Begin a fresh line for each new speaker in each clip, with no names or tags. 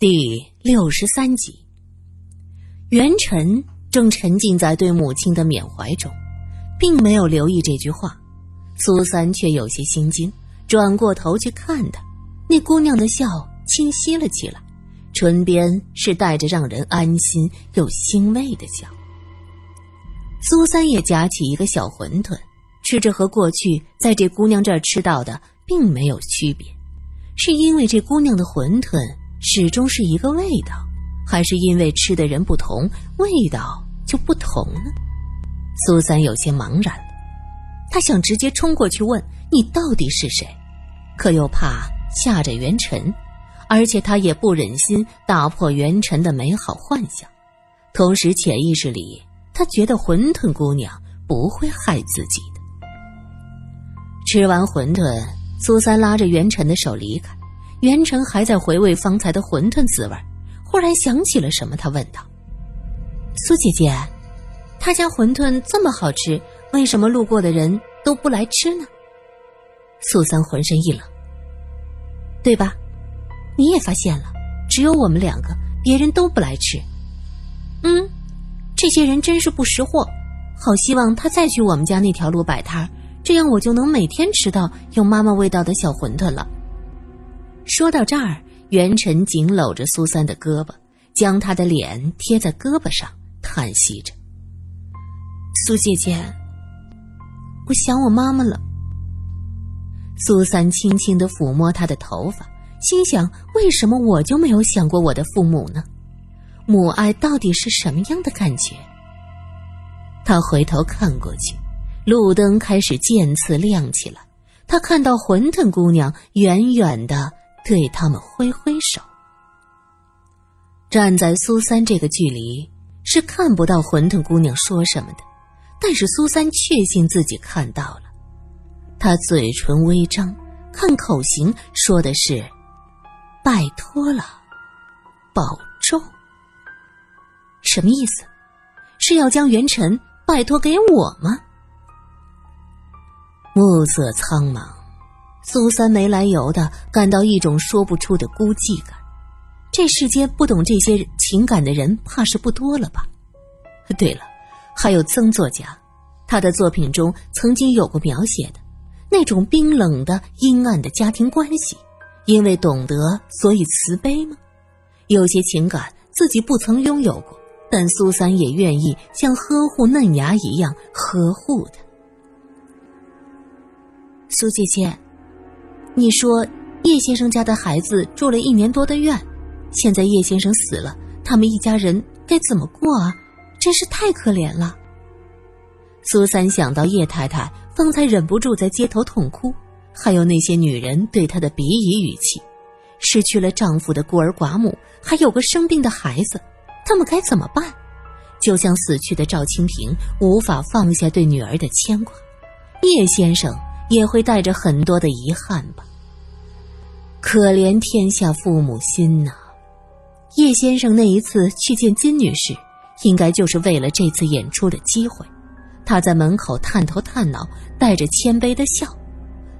第六十三集，元辰正沉浸在对母亲的缅怀中，并没有留意这句话。苏三却有些心惊，转过头去看他，那姑娘的笑清晰了起来，唇边是带着让人安心又欣慰的笑。苏三也夹起一个小馄饨，吃着和过去在这姑娘这儿吃到的并没有区别，是因为这姑娘的馄饨。始终是一个味道，还是因为吃的人不同，味道就不同呢？苏三有些茫然了，他想直接冲过去问你到底是谁，可又怕吓着元辰，而且他也不忍心打破元辰的美好幻想。同时，潜意识里他觉得馄饨姑娘不会害自己的。吃完馄饨，苏三拉着元辰的手离开。元成还在回味方才的馄饨滋味，忽然想起了什么，他问道：“苏姐姐，他家馄饨这么好吃，为什么路过的人都不来吃呢？”苏三浑身一冷，对吧？你也发现了，只有我们两个，别人都不来吃。嗯，这些人真是不识货，好希望他再去我们家那条路摆摊，这样我就能每天吃到有妈妈味道的小馄饨了。说到这儿，元辰紧搂着苏三的胳膊，将他的脸贴在胳膊上，叹息着：“苏姐姐，我想我妈妈了。”苏三轻轻的抚摸他的头发，心想：为什么我就没有想过我的父母呢？母爱到底是什么样的感觉？他回头看过去，路灯开始渐次亮起来，他看到馄饨姑娘远远的。对他们挥挥手。站在苏三这个距离，是看不到馄饨姑娘说什么的，但是苏三确信自己看到了。他嘴唇微张，看口型说的是：“拜托了，保重。”什么意思？是要将元辰拜托给我吗？暮色苍茫。苏三没来由的感到一种说不出的孤寂感，这世间不懂这些情感的人怕是不多了吧？对了，还有曾作家，他的作品中曾经有过描写的那种冰冷的阴暗的家庭关系，因为懂得所以慈悲吗？有些情感自己不曾拥有过，但苏三也愿意像呵护嫩芽一样呵护他。苏姐姐。你说叶先生家的孩子住了一年多的院，现在叶先生死了，他们一家人该怎么过啊？真是太可怜了。苏三想到叶太太方才忍不住在街头痛哭，还有那些女人对她的鄙夷语气，失去了丈夫的孤儿寡母，还有个生病的孩子，他们该怎么办？就像死去的赵清平无法放下对女儿的牵挂，叶先生也会带着很多的遗憾吧。可怜天下父母心呐！叶先生那一次去见金女士，应该就是为了这次演出的机会。他在门口探头探脑，带着谦卑的笑。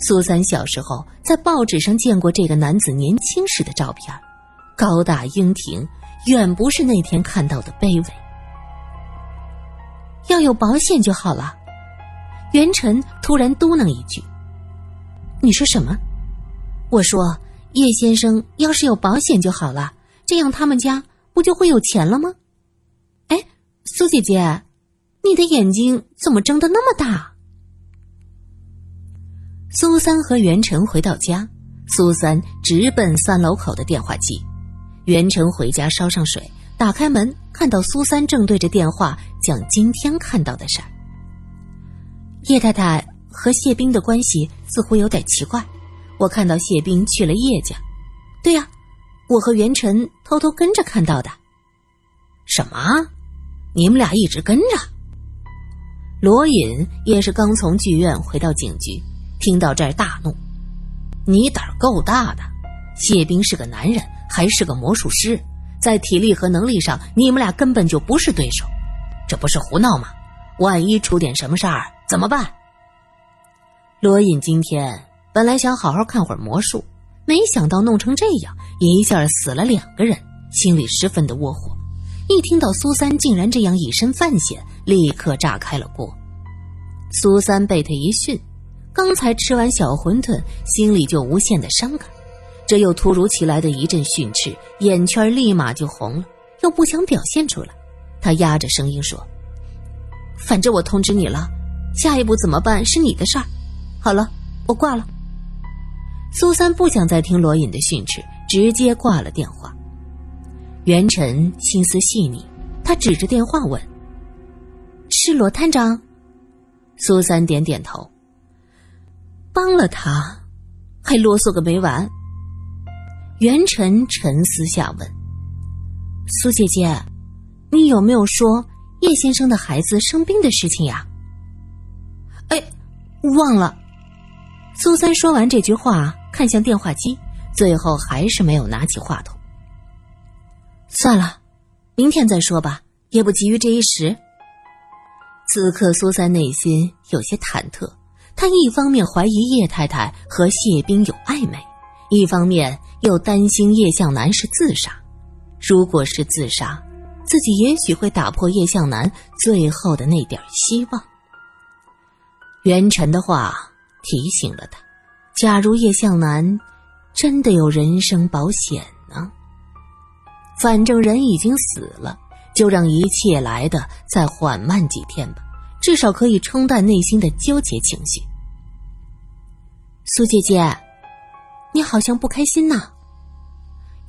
苏三小时候在报纸上见过这个男子年轻时的照片，高大英挺，远不是那天看到的卑微。要有保险就好了。元辰突然嘟囔一句：“你说什么？”我说。叶先生要是有保险就好了，这样他们家不就会有钱了吗？哎，苏姐姐，你的眼睛怎么睁得那么大？苏三和袁晨回到家，苏三直奔三楼口的电话机。袁晨回家烧上水，打开门，看到苏三正对着电话讲今天看到的事儿。叶太太和谢冰的关系似乎有点奇怪。我看到谢冰去了叶家，对呀，我和元辰偷偷跟着看到的。
什么？你们俩一直跟着？
罗隐也是刚从剧院回到警局，听到这儿大怒：“
你胆儿够大的！谢冰是个男人，还是个魔术师，在体力和能力上，你们俩根本就不是对手。这不是胡闹吗？万一出点什么事儿怎么办？”
罗隐今天。本来想好好看会儿魔术，没想到弄成这样，一下死了两个人，心里十分的窝火。一听到苏三竟然这样以身犯险，立刻炸开了锅。苏三被他一训，刚才吃完小馄饨，心里就无限的伤感。这又突如其来的一阵训斥，眼圈立马就红了，又不想表现出来。他压着声音说：“反正我通知你了，下一步怎么办是你的事儿。好了，我挂了。”苏三不想再听罗隐的训斥，直接挂了电话。袁辰心思细腻，他指着电话问：“是罗探长？”苏三点点头。帮了他，还啰嗦个没完。袁辰沉思下问：“苏姐姐，你有没有说叶先生的孩子生病的事情呀？”哎，忘了。苏三说完这句话，看向电话机，最后还是没有拿起话筒。算了，明天再说吧，也不急于这一时。此刻，苏三内心有些忐忑，他一方面怀疑叶太太和谢冰有暧昧。一方面又担心叶向南是自杀，如果是自杀，自己也许会打破叶向南最后的那点希望。袁晨的话提醒了他：假如叶向南真的有人身保险呢？反正人已经死了，就让一切来的再缓慢几天吧，至少可以冲淡内心的纠结情绪。苏姐姐。你好像不开心呐，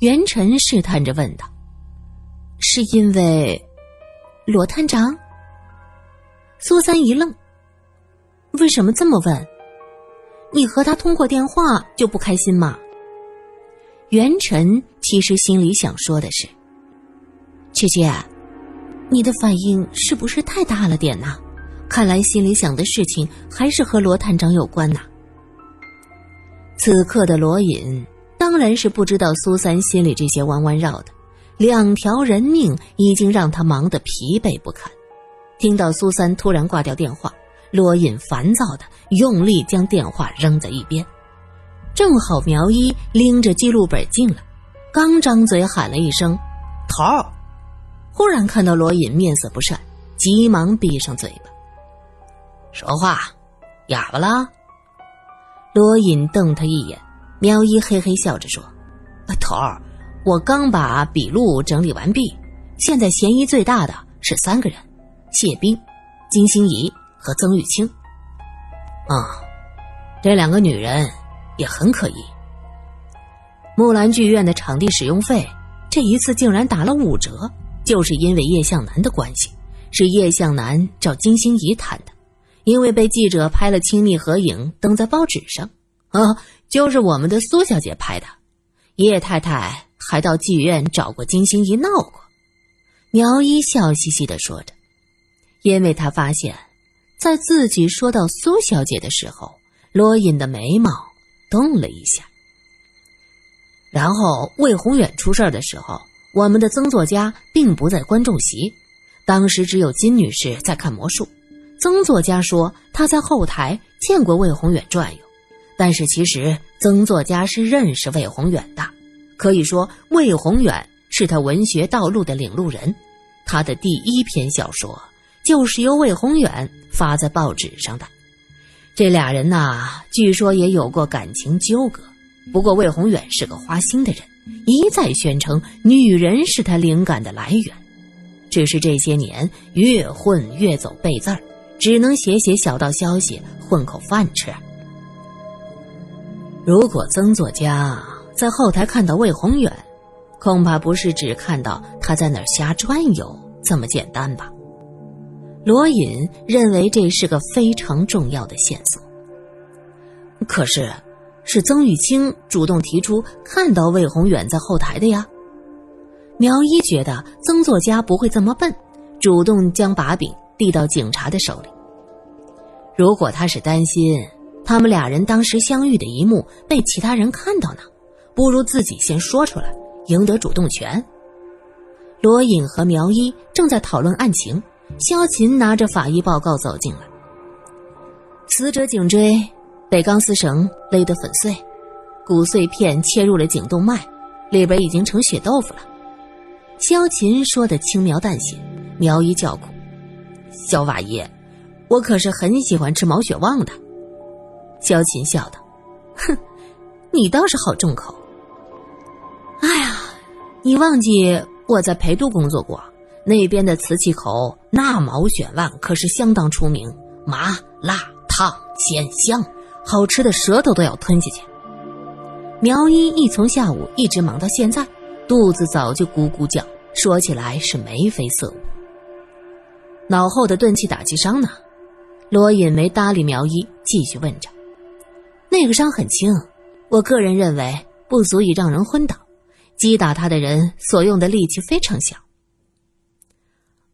袁晨试探着问道：“是因为罗探长？”苏三一愣：“为什么这么问？你和他通过电话就不开心吗？”袁晨其实心里想说的是：“姐姐，你的反应是不是太大了点呢？看来心里想的事情还是和罗探长有关呐。”此刻的罗隐当然是不知道苏三心里这些弯弯绕的，两条人命已经让他忙得疲惫不堪。听到苏三突然挂掉电话，罗隐烦躁的用力将电话扔在一边。正好苗一拎着记录本进来，刚张嘴喊了一声“头”，忽然看到罗隐面色不善，急忙闭上嘴巴。
说话，哑巴了。
罗隐瞪他一眼，苗一嘿嘿笑着说：“头儿，我刚把笔录整理完毕，现在嫌疑最大的是三个人：谢冰、金星怡和曾玉清。
啊，这两个女人也很可疑。
木兰剧院的场地使用费这一次竟然打了五折，就是因为叶向南的关系，是叶向南找金星怡谈的。”因为被记者拍了亲密合影，登在报纸上，啊，就是我们的苏小姐拍的。叶太太还到妓院找过金星怡闹过。苗一笑嘻嘻的说着，因为他发现，在自己说到苏小姐的时候，罗隐的眉毛动了一下。然后魏宏远出事的时候，我们的曾作家并不在观众席，当时只有金女士在看魔术。曾作家说他在后台见过魏宏远转悠，但是其实曾作家是认识魏宏远的，可以说魏宏远是他文学道路的领路人。他的第一篇小说就是由魏宏远发在报纸上的。这俩人呐，据说也有过感情纠葛。不过魏宏远是个花心的人，一再宣称女人是他灵感的来源。只是这些年越混越走背字儿。只能写写小道消息混口饭吃。如果曾作家在后台看到魏宏远，恐怕不是只看到他在那儿瞎转悠这么简单吧？罗隐认为这是个非常重要的线索。可是，是曾玉清主动提出看到魏宏远在后台的呀。苗一觉得曾作家不会这么笨，主动将把柄。递到警察的手里。如果他是担心他们俩人当时相遇的一幕被其他人看到呢，不如自己先说出来，赢得主动权。罗隐和苗一正在讨论案情，萧琴拿着法医报告走进来。死者颈椎被钢丝绳勒得粉碎，骨碎片切入了颈动脉，里边已经成血豆腐了。萧琴说的轻描淡写，苗一叫苦：“萧法医，我可是很喜欢吃毛血旺的。”萧琴笑道：“哼，你倒是好重口。哎呀，你忘记我在陪都工作过，那边的瓷器口那毛血旺可是相当出名，麻辣烫鲜香，好吃的舌头都要吞下去。”苗一一从下午一直忙到现在，肚子早就咕咕叫，说起来是眉飞色舞。脑后的钝器打击伤呢？罗隐没搭理苗一，继续问着。那个伤很轻，我个人认为不足以让人昏倒。击打他的人所用的力气非常小。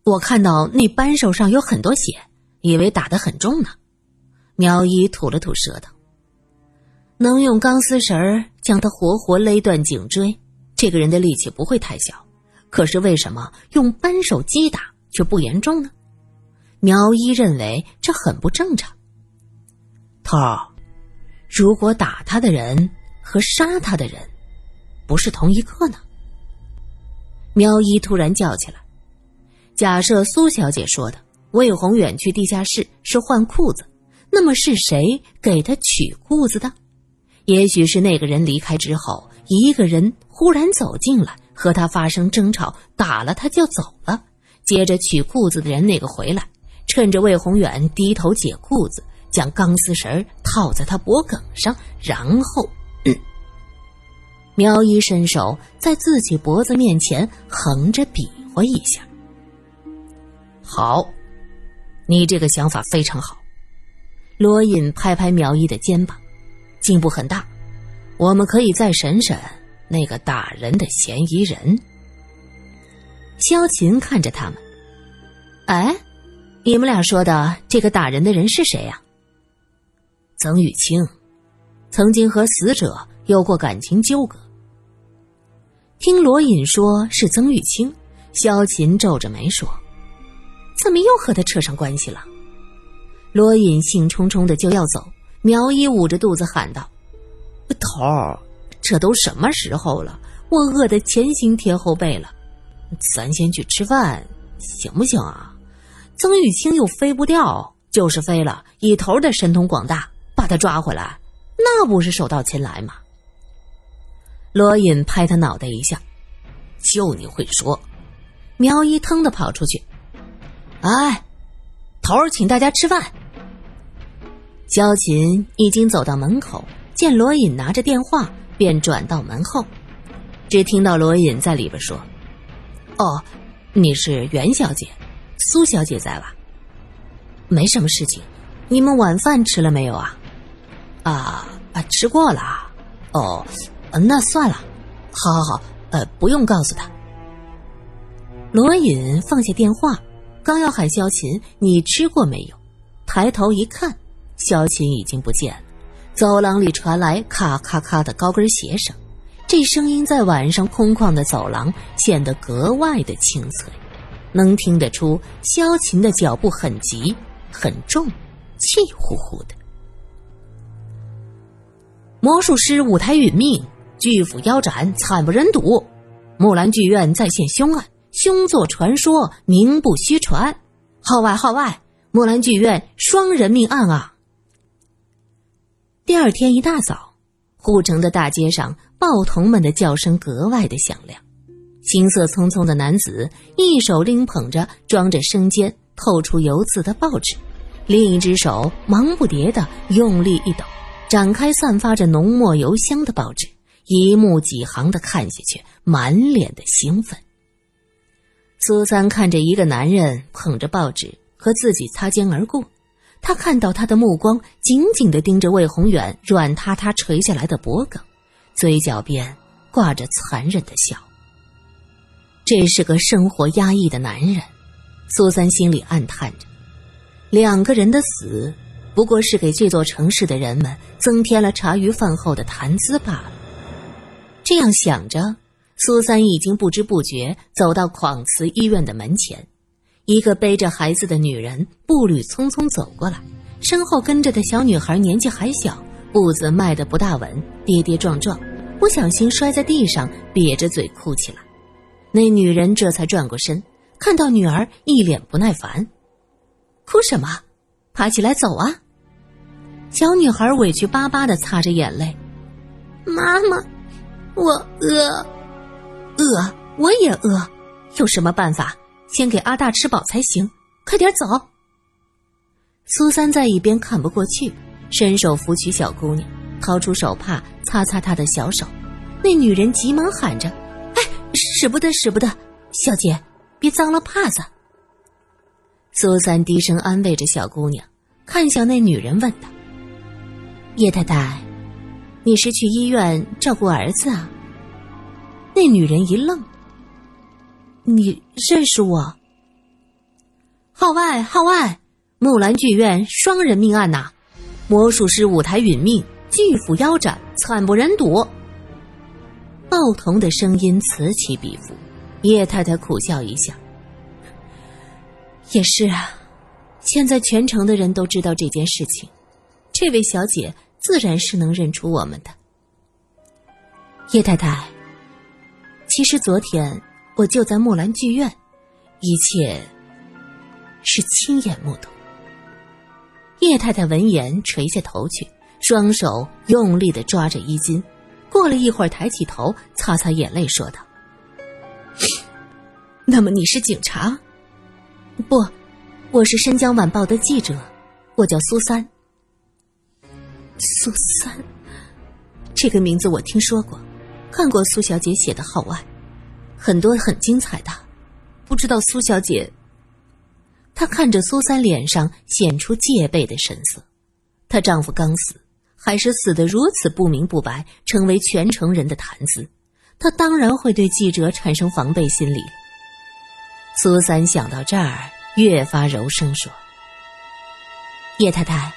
我看到那扳手上有很多血，以为打得很重呢。苗一吐了吐舌头。能用钢丝绳将他活活勒断颈椎，这个人的力气不会太小。可是为什么用扳手击打却不严重呢？苗一认为这很不正常。头儿，如果打他的人和杀他的人不是同一个呢？苗一突然叫起来：“假设苏小姐说的魏宏远去地下室是换裤子，那么是谁给他取裤子的？”也许是那个人离开之后，一个人忽然走进来，和他发生争吵，打了他就走了。接着取裤子的人那个回来，趁着魏宏远低头解裤子，将钢丝绳套在他脖颈上，然后，苗一伸手在自己脖子面前横着比划一下。好，你这个想法非常好。罗隐拍拍苗一的肩膀。进步很大，我们可以再审审那个打人的嫌疑人。萧琴看着他们，哎，你们俩说的这个打人的人是谁呀？曾玉清，曾经和死者有过感情纠葛。听罗隐说是曾玉清，萧琴皱着眉说：“怎么又和他扯上关系了？”罗隐兴冲冲的就要走。苗一捂着肚子喊道：“头儿，这都什么时候了？我饿得前心贴后背了，咱先去吃饭，行不行啊？”曾玉清又飞不掉，就是飞了，以头的神通广大，把他抓回来，那不是手到擒来吗？罗隐拍他脑袋一下：“就你会说！”苗一腾的跑出去：“哎，头儿，请大家吃饭。”萧琴已经走到门口，见罗隐拿着电话，便转到门后。只听到罗隐在里边说：“哦，你是袁小姐，苏小姐在吧？没什么事情，你们晚饭吃了没有啊？啊啊，吃过了。哦，那算了。好好好，呃，不用告诉他。”罗隐放下电话，刚要喊萧琴：“你吃过没有？”抬头一看。萧琴已经不见了，走廊里传来咔咔咔的高跟鞋声，这声音在晚上空旷的走廊显得格外的清脆，能听得出萧琴的脚步很急很重，气呼呼的。魔术师舞台殒命，巨斧腰斩，惨不忍睹。木兰剧院再现凶案，凶作传说，名不虚传。号外号外，木兰剧院双人命案啊！第二天一大早，护城的大街上，报童们的叫声格外的响亮。行色匆匆的男子一手拎捧着装着生煎、透出油渍的报纸，另一只手忙不迭的用力一抖，展开散发着浓墨油香的报纸，一目几行的看下去，满脸的兴奋。苏三看着一个男人捧着报纸和自己擦肩而过。他看到他的目光紧紧的盯着魏宏远软塌塌垂下来的脖颈，嘴角边挂着残忍的笑。这是个生活压抑的男人，苏三心里暗叹着。两个人的死，不过是给这座城市的人们增添了茶余饭后的谈资罢了。这样想着，苏三已经不知不觉走到广慈医院的门前。一个背着孩子的女人步履匆匆走过来，身后跟着的小女孩年纪还小，步子迈得不大稳，跌跌撞撞，不小心摔在地上，瘪着嘴哭起来。那女人这才转过身，看到女儿一脸不耐烦：“哭什么？爬起来走啊！”小女孩委屈巴巴的擦着眼泪：“妈妈，我饿，饿，我也饿，有什么办法？先给阿大吃饱才行。快点走！”苏三在一边看不过去，伸手扶起小姑娘，掏出手帕擦擦她的小手。那女人急忙喊着：“哎，使不得，使不得！小姐，别脏了帕子。”苏三低声安慰着小姑娘，看向那女人问道：“叶太太，你是去医院照顾儿子啊？”那女人一愣：“你认识我？”号外，号外！木兰剧院双人命案呐，魔术师舞台殒命，巨斧腰斩，惨不忍睹。报童的声音此起彼伏，叶太太苦笑一下：“也是啊，现在全城的人都知道这件事情，这位小姐自然是能认出我们的。”叶太太，其实昨天我就在木兰剧院，一切是亲眼目睹。叶太太闻言垂下头去，双手用力的抓着衣襟。过了一会儿，抬起头，擦擦眼泪，说道：“ 那么你是警察？不，我是《申江晚报》的记者，我叫苏三。苏三，这个名字我听说过，看过苏小姐写的号外，很多很精彩的。不知道苏小姐。”她看着苏三，脸上显出戒备的神色。她丈夫刚死，还是死得如此不明不白，成为全城人的谈资。她当然会对记者产生防备心理。苏三想到这儿，越发柔声说：“叶太太，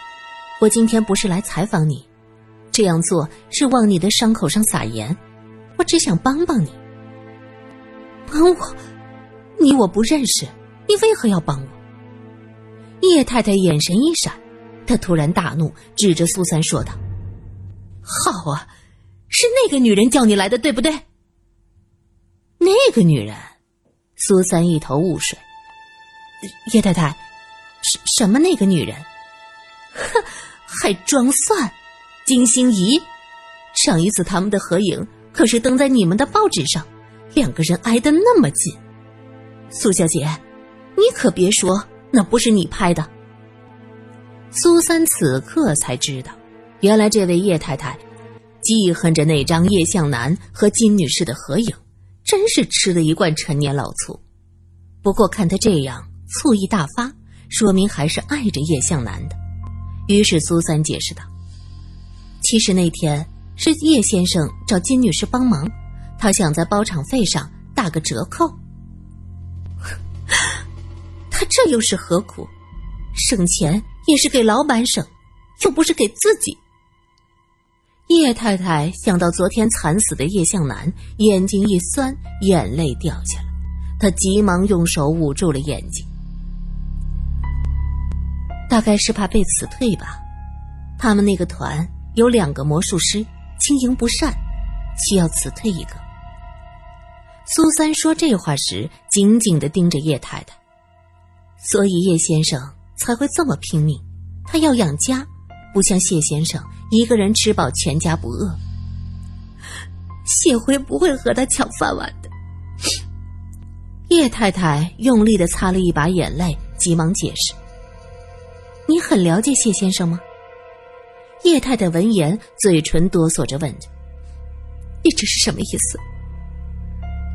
我今天不是来采访你，这样做是往你的伤口上撒盐。我只想帮帮你。帮我？你我不认识，你为何要帮我？”叶太太眼神一闪，她突然大怒，指着苏三说道：“好啊，是那个女人叫你来的，对不对？”那个女人，苏三一头雾水。叶太太，什什么那个女人？哼，还装蒜！金星怡，上一次他们的合影可是登在你们的报纸上，两个人挨得那么近。苏小姐，你可别说。那不是你拍的。苏三此刻才知道，原来这位叶太太记恨着那张叶向南和金女士的合影，真是吃了一罐陈年老醋。不过看他这样醋意大发，说明还是爱着叶向南的。于是苏三解释道：“其实那天是叶先生找金女士帮忙，他想在包场费上打个折扣。”他这又是何苦？省钱也是给老板省，又不是给自己。叶太太想到昨天惨死的叶向南，眼睛一酸，眼泪掉下来。她急忙用手捂住了眼睛，大概是怕被辞退吧。他们那个团有两个魔术师，经营不善，需要辞退一个。苏三说这话时，紧紧的盯着叶太太。所以叶先生才会这么拼命，他要养家，不像谢先生一个人吃饱全家不饿。谢辉不会和他抢饭碗的。叶太太用力的擦了一把眼泪，急忙解释：“你很了解谢先生吗？”叶太太闻言，嘴唇哆嗦着问着：“你这是什么意思？”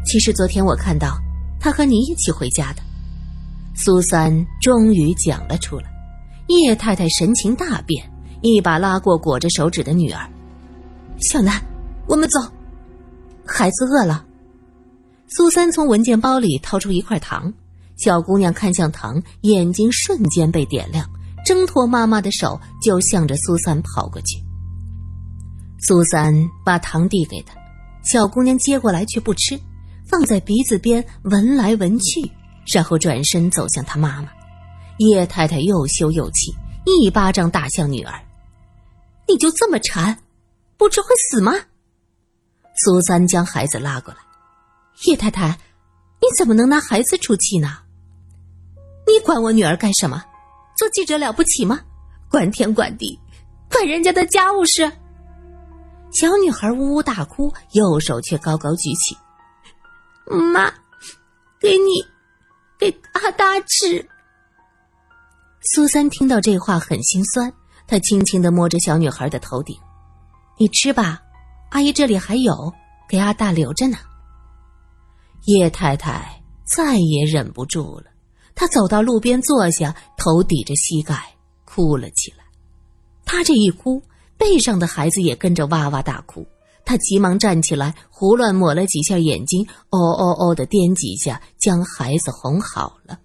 其实昨天我看到他和你一起回家的。苏三终于讲了出来，叶太太神情大变，一把拉过裹着手指的女儿：“小南，我们走。”孩子饿了。苏三从文件包里掏出一块糖，小姑娘看向糖，眼睛瞬间被点亮，挣脱妈妈的手，就向着苏三跑过去。苏三把糖递给她，小姑娘接过来却不吃，放在鼻子边闻来闻去。然后转身走向他妈妈，叶太太又羞又气，一巴掌打向女儿：“你就这么馋，不吃会死吗？苏三将孩子拉过来，叶太太，你怎么能拿孩子出气呢？你管我女儿干什么？做记者了不起吗？管天管地，管人家的家务事。小女孩呜呜大哭，右手却高高举起，妈，给你，给阿大吃。苏三听到这话很心酸，他轻轻的摸着小女孩的头顶：“你吃吧，阿姨这里还有，给阿大留着呢。”叶太太再也忍不住了，他走到路边坐下，头抵着膝盖哭了起来。他这一哭，背上的孩子也跟着哇哇大哭。他急忙站起来，胡乱抹了几下眼睛，哦哦哦的颠几下，将孩子哄好了。